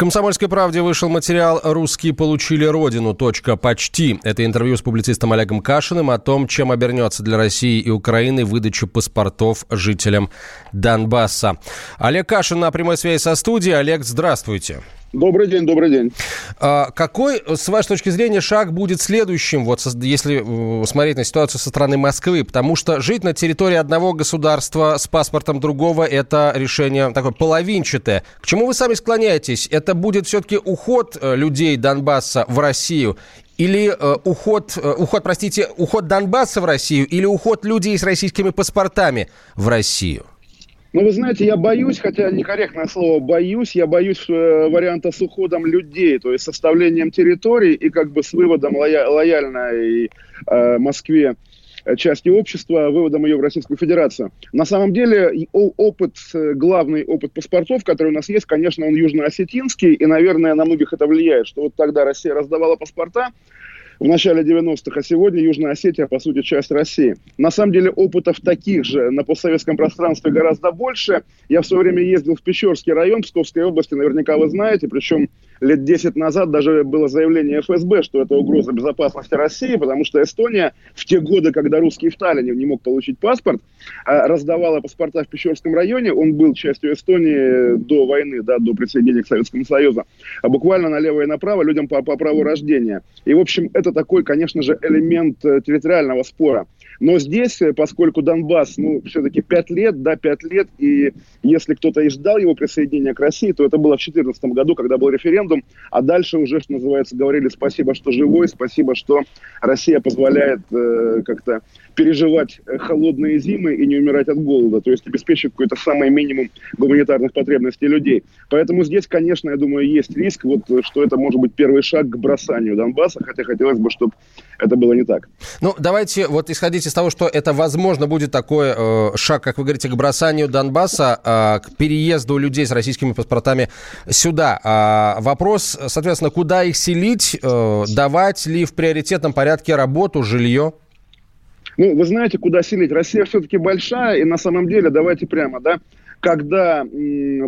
«Комсомольской правде» вышел материал «Русские получили родину. Точка. Почти». Это интервью с публицистом Олегом Кашиным о том, чем обернется для России и Украины выдача паспортов жителям Донбасса. Олег Кашин на прямой связи со студией. Олег, здравствуйте. Добрый день, добрый день. А, какой, с вашей точки зрения, шаг будет следующим, вот если э, смотреть на ситуацию со стороны Москвы? Потому что жить на территории одного государства с паспортом другого – это решение такое половинчатое. К чему вы сами склоняетесь? Это будет все-таки уход э, людей Донбасса в Россию или э, уход, уход, простите, уход Донбасса в Россию, или уход людей с российскими паспортами в Россию? Ну, вы знаете, я боюсь, хотя некорректное слово «боюсь», я боюсь э, варианта с уходом людей, то есть составлением территорий и как бы с выводом лоя- лояльной э, Москве э, части общества, выводом ее в Российскую Федерацию. На самом деле опыт, э, главный опыт паспортов, который у нас есть, конечно, он южноосетинский, и, наверное, на многих это влияет, что вот тогда Россия раздавала паспорта, в начале 90-х, а сегодня Южная Осетия, по сути, часть России. На самом деле опытов таких же на постсоветском пространстве гораздо больше. Я в свое время ездил в Печорский район Псковской области, наверняка вы знаете, причем лет 10 назад даже было заявление ФСБ, что это угроза безопасности России, потому что Эстония в те годы, когда русский в Таллине не мог получить паспорт, а, раздавала паспорта в Печорском районе, он был частью Эстонии до войны, да, до присоединения к Советскому Союзу, а буквально налево и направо людям по, по праву рождения. И, в общем, это такой, конечно же, элемент э, территориального спора. Но здесь, э, поскольку Донбасс, ну, все-таки 5 лет, да, 5 лет, и если кто-то и ждал его присоединения к России, то это было в 2014 году, когда был референдум, а дальше уже, что называется, говорили спасибо, что живой, спасибо, что Россия позволяет э, как-то переживать э, холодные зимы и не умирать от голода, то есть обеспечить какой-то самый минимум гуманитарных потребностей людей. Поэтому здесь, конечно, я думаю, есть риск, вот, что это может быть первый шаг к бросанию Донбасса, хотя хотелось бы, чтобы это было не так. Ну, давайте вот исходить из того, что это, возможно, будет такой э, шаг, как вы говорите, к бросанию Донбасса, э, к переезду людей с российскими паспортами сюда. Э, вопрос, соответственно, куда их селить, э, давать ли в приоритетном порядке работу, жилье? Ну, вы знаете, куда селить. Россия все-таки большая, и на самом деле, давайте прямо, да, когда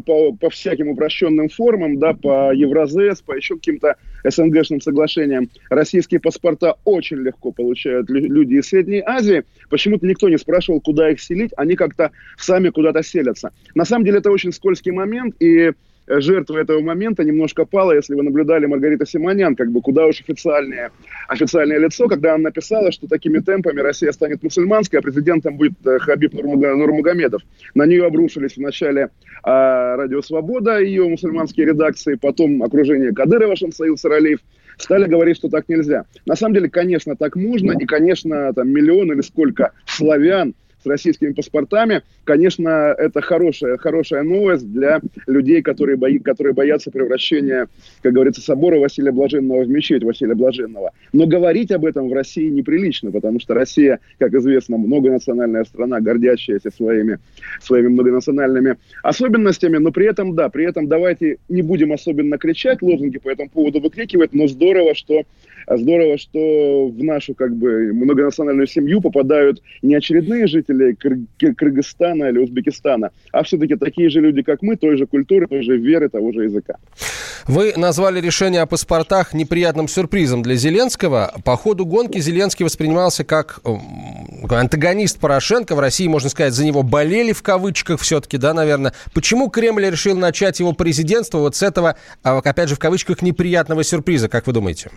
по, по всяким упрощенным формам, да, по Евразес, по еще каким-то СНГшным соглашениям, российские паспорта очень легко получают люди из Средней Азии. Почему-то никто не спрашивал, куда их селить, они как-то сами куда-то селятся. На самом деле это очень скользкий момент, и жертва этого момента немножко пала, если вы наблюдали Маргарита Симонян, как бы куда уж официальное, официальное лицо, когда она написала, что такими темпами Россия станет мусульманской, а президентом будет э, Хабиб Нурмагомедов. На нее обрушились вначале а, Радио Свобода, ее мусульманские редакции, потом окружение Кадырова, Шамсаил Саралиев, стали говорить, что так нельзя. На самом деле, конечно, так можно, и, конечно, там миллион или сколько славян с российскими паспортами, конечно, это хорошая, хорошая новость для людей, которые, бои, которые боятся превращения, как говорится, собора Василия Блаженного в мечеть Василия Блаженного. Но говорить об этом в России неприлично, потому что Россия, как известно, многонациональная страна, гордящаяся своими, своими многонациональными особенностями, но при этом, да, при этом давайте не будем особенно кричать, лозунги по этому поводу выкрикивать, но здорово, что здорово, что в нашу как бы многонациональную семью попадают не очередные жители Кыр- Кыргызстана или Узбекистана, а все-таки такие же люди, как мы, той же культуры, той же веры, того же языка. Вы назвали решение о паспортах неприятным сюрпризом для Зеленского. По ходу гонки Зеленский воспринимался как антагонист Порошенко. В России, можно сказать, за него болели в кавычках все-таки, да, наверное. Почему Кремль решил начать его президентство вот с этого, а, опять же, в кавычках, неприятного сюрприза, как вы думаете?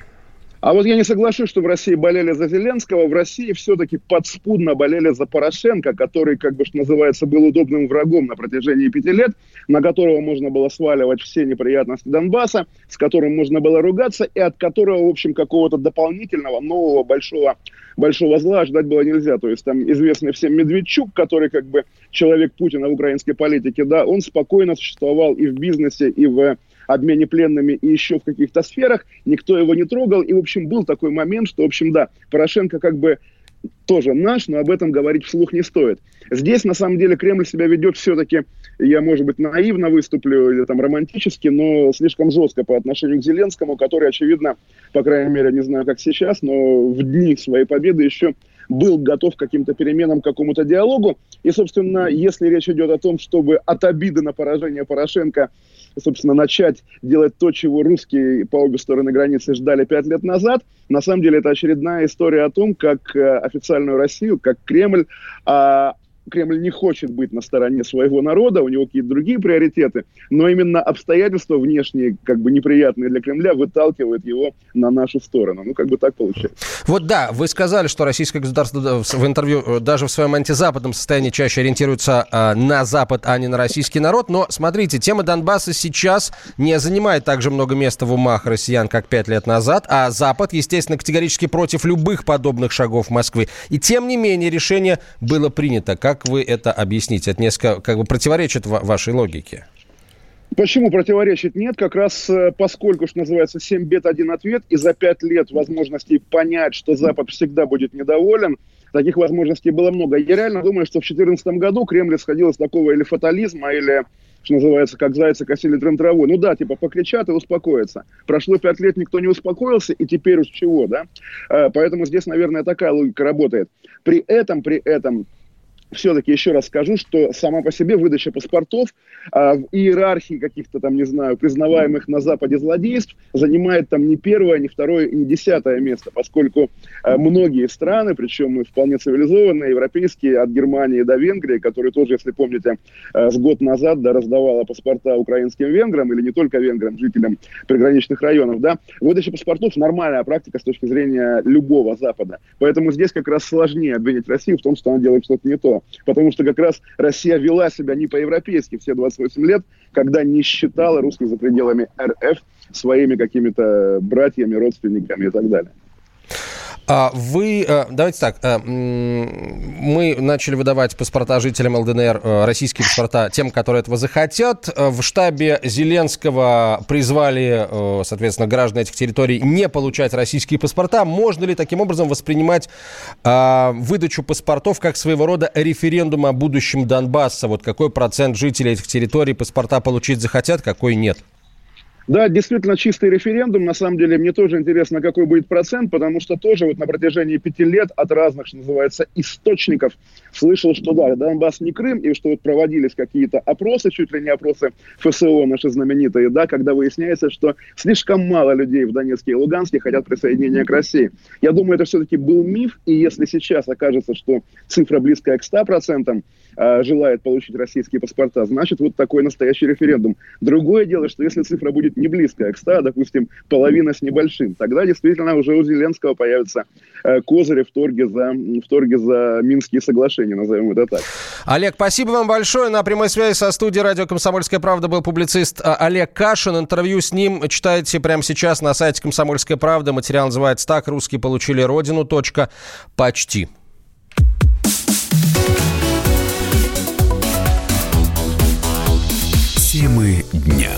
А вот я не соглашусь, что в России болели за Зеленского. В России все-таки подспудно болели за Порошенко, который, как бы, что называется, был удобным врагом на протяжении пяти лет, на которого можно было сваливать все неприятности Донбасса, с которым можно было ругаться, и от которого, в общем, какого-то дополнительного, нового, большого, большого зла ждать было нельзя. То есть там известный всем Медведчук, который как бы человек Путина в украинской политике, да, он спокойно существовал и в бизнесе, и в обмене пленными и еще в каких-то сферах, никто его не трогал. И, в общем, был такой момент, что, в общем, да, Порошенко как бы тоже наш, но об этом говорить вслух не стоит. Здесь, на самом деле, Кремль себя ведет все-таки, я, может быть, наивно выступлю или там романтически, но слишком жестко по отношению к Зеленскому, который, очевидно, по крайней мере, не знаю, как сейчас, но в дни своей победы еще был готов к каким-то переменам, к какому-то диалогу. И, собственно, если речь идет о том, чтобы от обиды на поражение Порошенко собственно, начать делать то, чего русские по обе стороны границы ждали пять лет назад. На самом деле это очередная история о том, как э, официальную Россию, как Кремль а, Кремль не хочет быть на стороне своего народа, у него какие-то другие приоритеты, но именно обстоятельства внешние, как бы неприятные для Кремля, выталкивают его на нашу сторону. Ну, как бы так получается. Вот да, вы сказали, что российское государство в интервью э, даже в своем антизападном состоянии чаще ориентируется э, на Запад, а не на российский народ. Но смотрите, тема Донбасса сейчас не занимает так же много места в умах россиян, как пять лет назад, а Запад, естественно, категорически против любых подобных шагов Москвы. И тем не менее решение было принято. Как как вы это объясните? Это несколько как бы противоречит вашей логике. Почему противоречит? Нет, как раз э, поскольку, что называется, 7 бед, один ответ, и за 5 лет возможностей понять, что Запад всегда будет недоволен, таких возможностей было много. Я реально думаю, что в 2014 году Кремль исходил из такого или фатализма, или, что называется, как зайцы косили трен траву. Ну да, типа покричат и успокоятся. Прошло 5 лет, никто не успокоился, и теперь уж чего, да? Э, поэтому здесь, наверное, такая логика работает. При этом, при этом, все-таки еще раз скажу, что сама по себе выдача паспортов а, в иерархии каких-то там, не знаю, признаваемых на Западе злодейств занимает там не первое, не второе не десятое место, поскольку а, многие страны, причем вполне цивилизованные, европейские, от Германии до Венгрии, которые тоже, если помните, а, с год назад да, раздавала паспорта украинским венграм, или не только венграм, жителям приграничных районов, да, выдача паспортов нормальная практика с точки зрения любого Запада. Поэтому здесь как раз сложнее обвинить Россию в том, что она делает что-то не то потому что как раз Россия вела себя не по-европейски все 28 лет, когда не считала русских за пределами РФ своими какими-то братьями, родственниками и так далее. А вы, э, давайте так, э, мы начали выдавать паспорта жителям ЛДНР, э, российские паспорта, тем, которые этого захотят. В штабе Зеленского призвали, соответственно, граждан этих территорий не получать российские паспорта. Можно ли таким образом воспринимать выдачу паспортов как своего рода референдум о будущем Донбасса? Вот какой процент жителей этих территорий паспорта получить захотят, какой нет? Да, действительно чистый референдум. На самом деле мне тоже интересно, какой будет процент, потому что тоже вот на протяжении пяти лет от разных, что называется, источников слышал, что да, Донбасс не Крым, и что вот проводились какие-то опросы, чуть ли не опросы ФСО наши знаменитые, да, когда выясняется, что слишком мало людей в Донецке и Луганске хотят присоединения к России. Я думаю, это все-таки был миф, и если сейчас окажется, что цифра близкая к 100%, а, желает получить российские паспорта, значит, вот такой настоящий референдум. Другое дело, что если цифра будет не близкая к 100, допустим, половина с небольшим, тогда действительно уже у Зеленского появится э, козыри в торге за, в торге за Минские соглашения, назовем это так. Олег, спасибо вам большое. На прямой связи со студией радио «Комсомольская правда» был публицист э, Олег Кашин. Интервью с ним читайте прямо сейчас на сайте «Комсомольская правда». Материал называется «Так русские получили родину. Точка. Почти». Темы дня.